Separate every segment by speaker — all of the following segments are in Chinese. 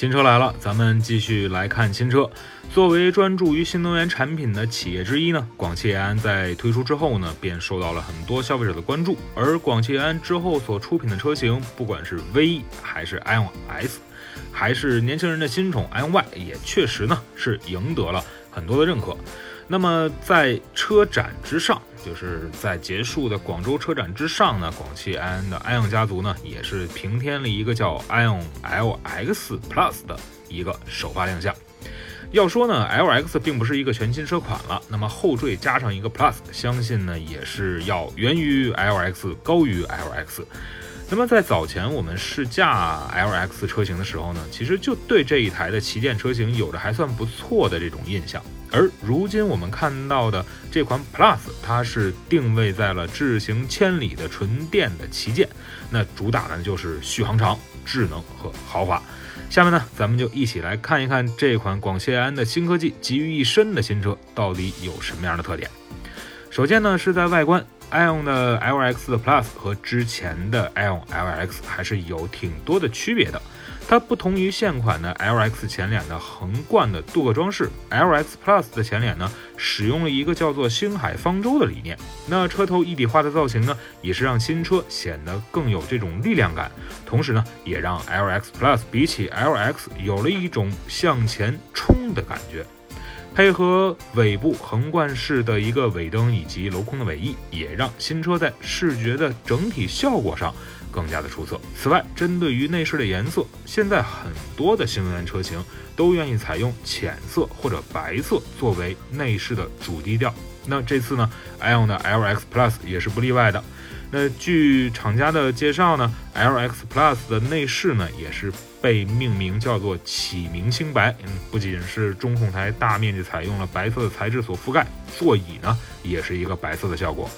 Speaker 1: 新车来了，咱们继续来看新车。作为专注于新能源产品的企业之一呢，广汽埃安在推出之后呢，便受到了很多消费者的关注。而广汽埃安之后所出品的车型，不管是 V 还是 iON S，还是年轻人的新宠 iON Y，也确实呢是赢得了很多的认可。那么在车展之上。就是在结束的广州车展之上呢，广汽埃安的埃昂家族呢，也是平添了一个叫埃昂 LX Plus 的一个首发亮相。要说呢，LX 并不是一个全新车款了，那么后缀加上一个 Plus，相信呢也是要源于 LX 高于 LX。那么在早前我们试驾 LX 车型的时候呢，其实就对这一台的旗舰车型有着还算不错的这种印象。而如今我们看到的这款 Plus，它是定位在了智行千里的纯电的旗舰，那主打呢就是续航长、智能和豪华。下面呢，咱们就一起来看一看这款广汽埃安的新科技集于一身的新车到底有什么样的特点。首先呢，是在外观。iON 的 LX 的 Plus 和之前的 iON LX 还是有挺多的区别的。它不同于现款的 LX 前脸的横贯的镀铬装饰，LX Plus 的前脸呢，使用了一个叫做星海方舟的理念。那车头一笔画的造型呢，也是让新车显得更有这种力量感，同时呢，也让 LX Plus 比起 LX 有了一种向前冲的感觉。配合尾部横贯式的一个尾灯以及镂空的尾翼，也让新车在视觉的整体效果上更加的出色。此外，针对于内饰的颜色，现在很多的新能源车型都愿意采用浅色或者白色作为内饰的主基调。那这次呢，iON 的 LX Plus 也是不例外的。那据厂家的介绍呢，LX Plus 的内饰呢也是被命名叫做“启明星白”。嗯，不仅是中控台大面积采用了白色的材质所覆盖，座椅呢也是一个白色的效果。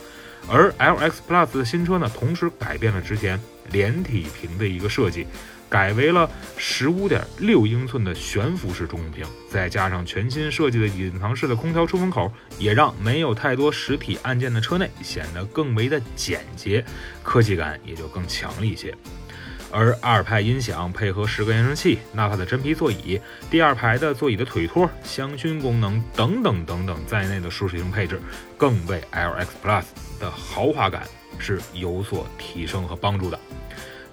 Speaker 1: 而 LX Plus 的新车呢，同时改变了之前连体屏的一个设计。改为了十五点六英寸的悬浮式中控屏，再加上全新设计的隐藏式的空调出风口，也让没有太多实体按键的车内显得更为的简洁，科技感也就更强了一些。而二派音响配合十个扬声器、纳帕的真皮座椅、第二排的座椅的腿托、香薰功能等等等等在内的舒适性配置，更为 LX Plus 的豪华感是有所提升和帮助的。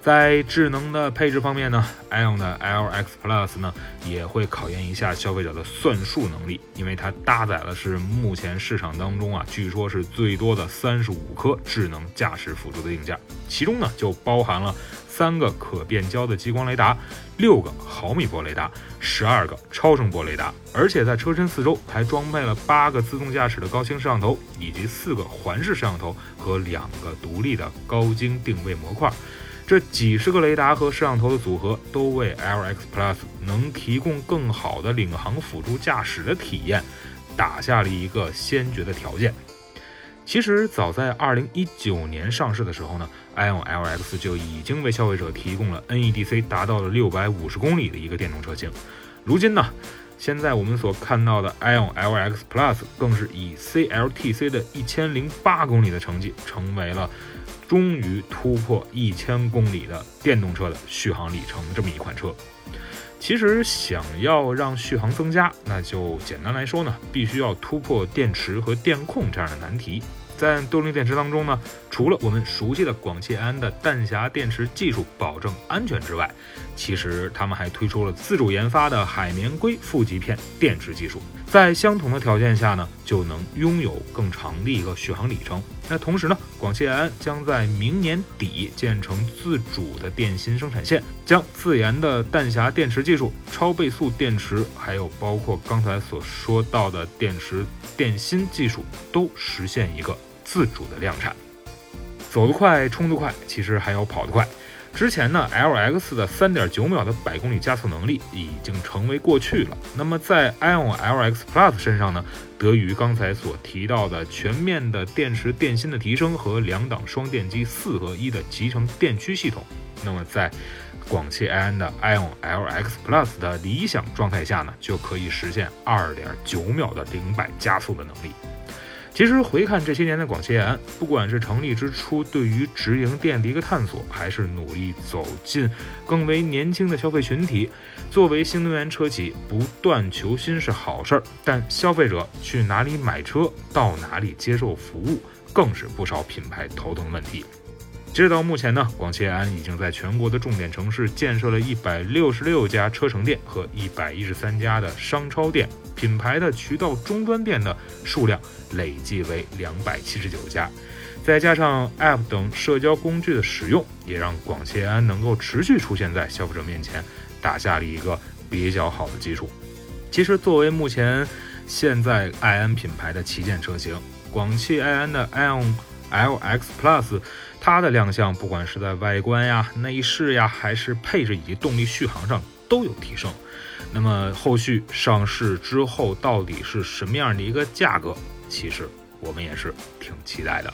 Speaker 1: 在智能的配置方面呢，iON 的 LX Plus 呢也会考验一下消费者的算术能力，因为它搭载了是目前市场当中啊，据说是最多的三十五颗智能驾驶辅助的硬件，其中呢就包含了三个可变焦的激光雷达，六个毫米波雷达，十二个超声波雷达，而且在车身四周还装备了八个自动驾驶的高清摄像头，以及四个环视摄像头和两个独立的高精定位模块。这几十个雷达和摄像头的组合，都为 LX Plus 能提供更好的领航辅助驾驶的体验，打下了一个先决的条件。其实早在2019年上市的时候呢，iON LX 就已经为消费者提供了 NEDC 达到了650公里的一个电动车型。如今呢，现在我们所看到的 iON LX Plus 更是以 CLTC 的一千零八公里的成绩，成为了。终于突破一千公里的电动车的续航里程，这么一款车，其实想要让续航增加，那就简单来说呢，必须要突破电池和电控这样的难题。在动力电池当中呢，除了我们熟悉的广汽安的弹匣电池技术保证安全之外，其实他们还推出了自主研发的海绵硅负极片电池技术，在相同的条件下呢，就能拥有更长的一个续航里程。那同时呢，广汽埃安将在明年底建成自主的电芯生产线，将自研的弹匣电池技术、超倍速电池，还有包括刚才所说到的电池电芯技术，都实现一个。自主的量产，走得快，冲得快，其实还要跑得快。之前呢，LX 的3.9秒的百公里加速能力已经成为过去了。那么在 ION LX Plus 身上呢，得益于刚才所提到的全面的电池电芯的提升和两档双电机四合一的集成电驱系统，那么在广汽埃安的 ION LX Plus 的理想状态下呢，就可以实现2.9秒的零百加速的能力。其实回看这些年的广汽埃安，不管是成立之初对于直营店的一个探索，还是努力走进更为年轻的消费群体，作为新能源车企不断求新是好事儿，但消费者去哪里买车，到哪里接受服务，更是不少品牌头疼的问题。截止到目前呢，广汽埃安已经在全国的重点城市建设了一百六十六家车城店和一百一十三家的商超店，品牌的渠道终端店的数量累计为两百七十九家。再加上 App 等社交工具的使用，也让广汽埃安能够持续出现在消费者面前，打下了一个比较好的基础。其实，作为目前现在埃安品牌的旗舰车型，广汽埃安的 iON LX Plus。它的亮相，不管是在外观呀、内饰呀，还是配置以及动力续航上都有提升。那么后续上市之后，到底是什么样的一个价格？其实我们也是挺期待的。